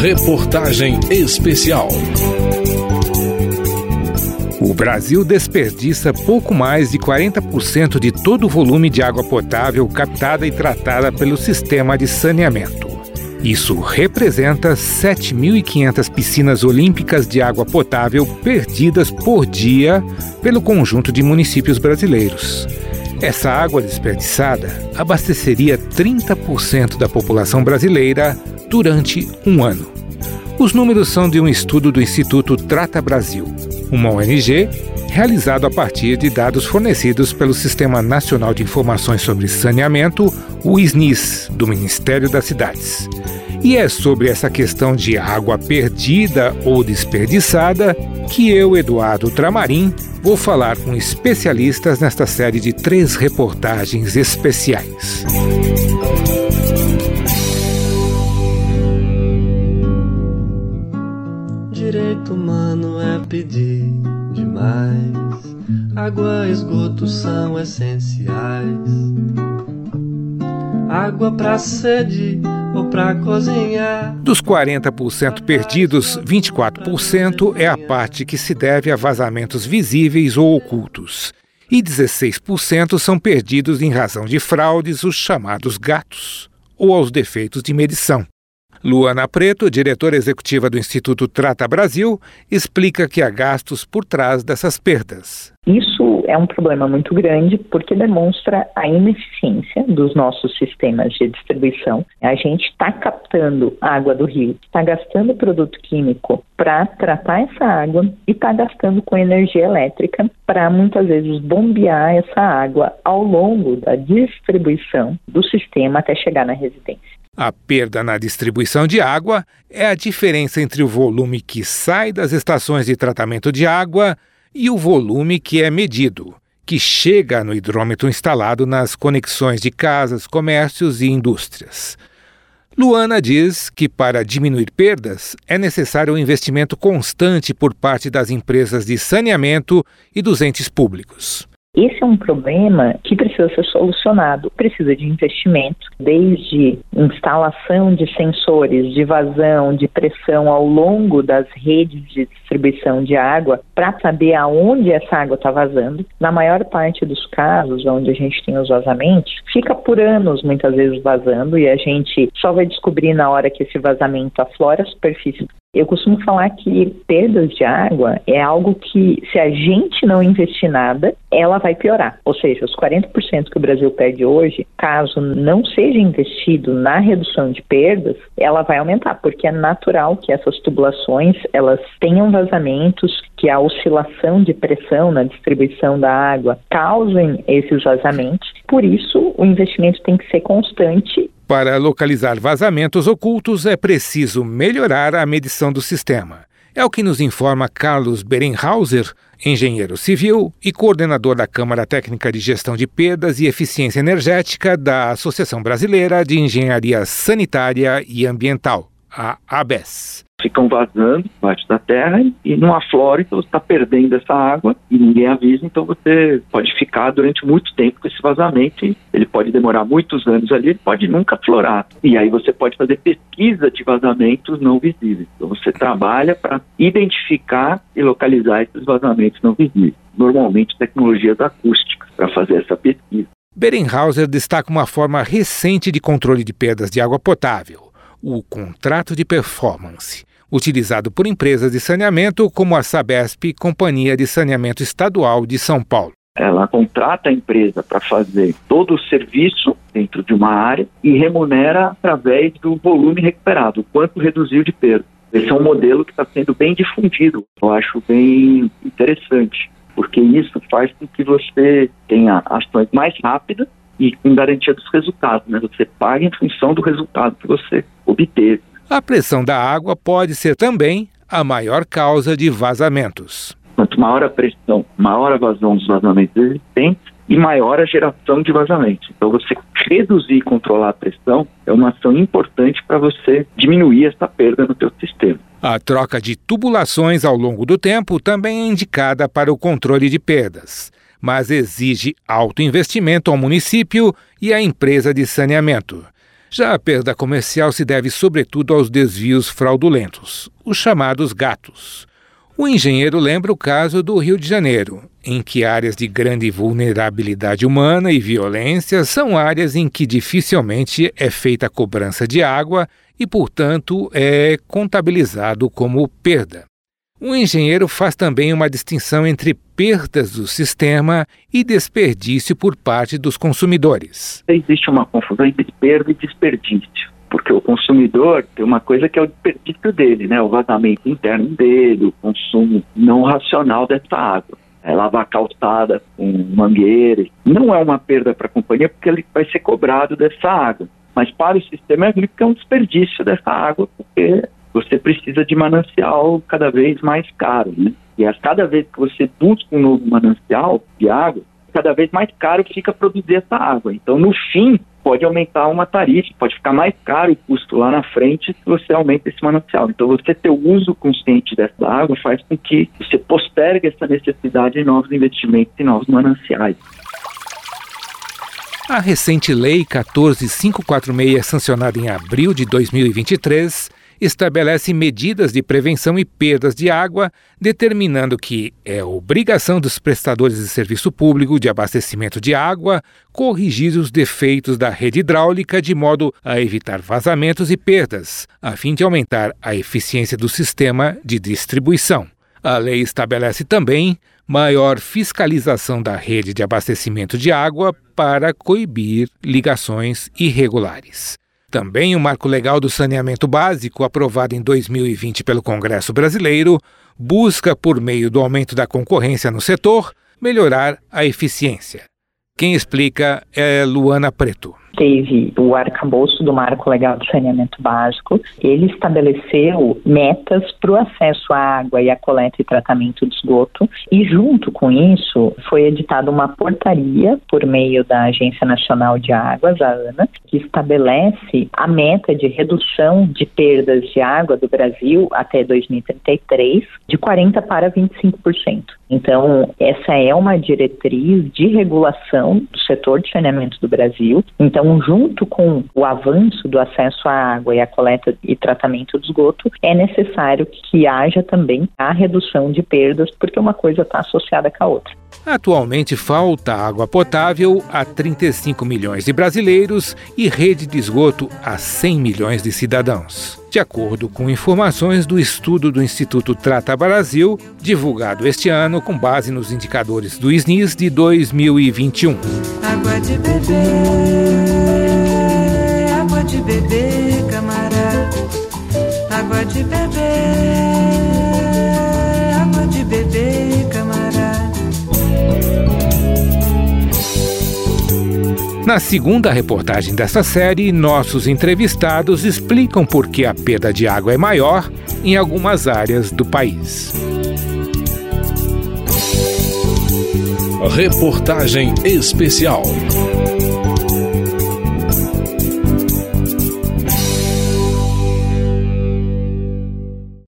Reportagem Especial. O Brasil desperdiça pouco mais de 40% de todo o volume de água potável captada e tratada pelo sistema de saneamento. Isso representa 7.500 piscinas olímpicas de água potável perdidas por dia pelo conjunto de municípios brasileiros. Essa água desperdiçada abasteceria 30% da população brasileira durante um ano. Os números são de um estudo do Instituto Trata Brasil, uma ONG realizado a partir de dados fornecidos pelo Sistema Nacional de Informações sobre Saneamento, o SNIS, do Ministério das Cidades. E é sobre essa questão de água perdida ou desperdiçada que eu, Eduardo Tramarim, vou falar com especialistas nesta série de três reportagens especiais. Direito humano é pedir demais. Água e esgoto são essenciais. Água pra sede ou pra cozinhar. Dos 40% perdidos, 24% é a parte que se deve a vazamentos visíveis ou ocultos. E 16% são perdidos em razão de fraudes, os chamados gatos, ou aos defeitos de medição. Luana Preto, diretora executiva do Instituto Trata Brasil, explica que há gastos por trás dessas perdas. Isso é um problema muito grande porque demonstra a ineficiência dos nossos sistemas de distribuição. A gente está captando água do rio, está gastando produto químico para tratar essa água e está gastando com energia elétrica para muitas vezes bombear essa água ao longo da distribuição do sistema até chegar na residência. A perda na distribuição de água é a diferença entre o volume que sai das estações de tratamento de água e o volume que é medido, que chega no hidrômetro instalado nas conexões de casas, comércios e indústrias. Luana diz que para diminuir perdas é necessário um investimento constante por parte das empresas de saneamento e dos entes públicos. Esse é um problema que precisa ser solucionado. Precisa de investimento, desde instalação de sensores de vazão, de pressão ao longo das redes de distribuição de água, para saber aonde essa água está vazando. Na maior parte dos casos, onde a gente tem os vazamentos, fica por anos muitas vezes vazando e a gente só vai descobrir na hora que esse vazamento aflora a superfície eu costumo falar que perdas de água é algo que, se a gente não investir nada, ela vai piorar. Ou seja, os 40% que o Brasil perde hoje, caso não seja investido na redução de perdas, ela vai aumentar, porque é natural que essas tubulações elas tenham vazamentos, que a oscilação de pressão na distribuição da água causem esses vazamentos. Por isso, o investimento tem que ser constante para localizar vazamentos ocultos é preciso melhorar a medição do sistema. É o que nos informa Carlos Berenhauser, engenheiro civil e coordenador da Câmara Técnica de Gestão de Perdas e Eficiência Energética da Associação Brasileira de Engenharia Sanitária e Ambiental, a ABES ficam vazando parte da terra e não aflora, então você está perdendo essa água e ninguém avisa, então você pode ficar durante muito tempo com esse vazamento ele pode demorar muitos anos ali, ele pode nunca aflorar. E aí você pode fazer pesquisa de vazamentos não visíveis. Então você trabalha para identificar e localizar esses vazamentos não visíveis. Normalmente tecnologias acústicas para fazer essa pesquisa. Berenhauser destaca uma forma recente de controle de perdas de água potável, o contrato de performance utilizado por empresas de saneamento como a Sabesp, Companhia de Saneamento Estadual de São Paulo. Ela contrata a empresa para fazer todo o serviço dentro de uma área e remunera através do volume recuperado, o quanto reduziu de perda. Esse é um modelo que está sendo bem difundido, eu acho bem interessante, porque isso faz com que você tenha ações mais rápidas e com garantia dos resultados, né? Você paga em função do resultado que você obteve. A pressão da água pode ser também a maior causa de vazamentos. Quanto maior a pressão, maior a vazão dos vazamentos existentes e maior a geração de vazamentos. Então, você reduzir e controlar a pressão é uma ação importante para você diminuir essa perda no seu sistema. A troca de tubulações ao longo do tempo também é indicada para o controle de perdas, mas exige alto investimento ao município e à empresa de saneamento. Já a perda comercial se deve sobretudo aos desvios fraudulentos, os chamados gatos. O engenheiro lembra o caso do Rio de Janeiro, em que áreas de grande vulnerabilidade humana e violência são áreas em que dificilmente é feita a cobrança de água e, portanto, é contabilizado como perda. O engenheiro faz também uma distinção entre perdas do sistema e desperdício por parte dos consumidores. Existe uma confusão entre perda e desperdício porque o consumidor tem uma coisa que é o desperdício dele, né? O vazamento interno dele, o consumo não racional dessa água. É lavar calçada com mangueira. Não é uma perda para a companhia porque ele vai ser cobrado dessa água. Mas para o sistema é um desperdício dessa água porque você precisa de manancial cada vez mais caro, né? E a cada vez que você busca um novo manancial de água, cada vez mais caro fica produzir essa água. Então, no fim, pode aumentar uma tarifa, pode ficar mais caro o custo lá na frente se você aumenta esse manancial. Então, você ter o uso consciente dessa água faz com que você postergue essa necessidade de novos investimentos e novos mananciais. A recente Lei 14546, sancionada em abril de 2023, estabelece medidas de prevenção e perdas de água, determinando que é obrigação dos prestadores de serviço público de abastecimento de água corrigir os defeitos da rede hidráulica de modo a evitar vazamentos e perdas, a fim de aumentar a eficiência do sistema de distribuição. A lei estabelece também maior fiscalização da rede de abastecimento de água para coibir ligações irregulares. Também o Marco Legal do Saneamento Básico, aprovado em 2020 pelo Congresso Brasileiro, busca, por meio do aumento da concorrência no setor, melhorar a eficiência. Quem explica é Luana Preto teve o arcabouço do Marco Legal de Saneamento Básico. Ele estabeleceu metas para o acesso à água e à coleta e tratamento de esgoto, e junto com isso foi editada uma portaria por meio da Agência Nacional de Águas, a ANA, que estabelece a meta de redução de perdas de água do Brasil até 2033 de 40% para 25%. Então, essa é uma diretriz de regulação do setor de saneamento do Brasil. Então, junto com o avanço do acesso à água e à coleta e tratamento do esgoto, é necessário que haja também a redução de perdas, porque uma coisa está associada com a outra. Atualmente falta água potável a 35 milhões de brasileiros e rede de esgoto a 100 milhões de cidadãos. De acordo com informações do estudo do Instituto Trata Brasil, divulgado este ano com base nos indicadores do SNIS de 2021. Água de água de camarada. Água de Na segunda reportagem desta série, nossos entrevistados explicam por que a perda de água é maior em algumas áreas do país. Reportagem especial.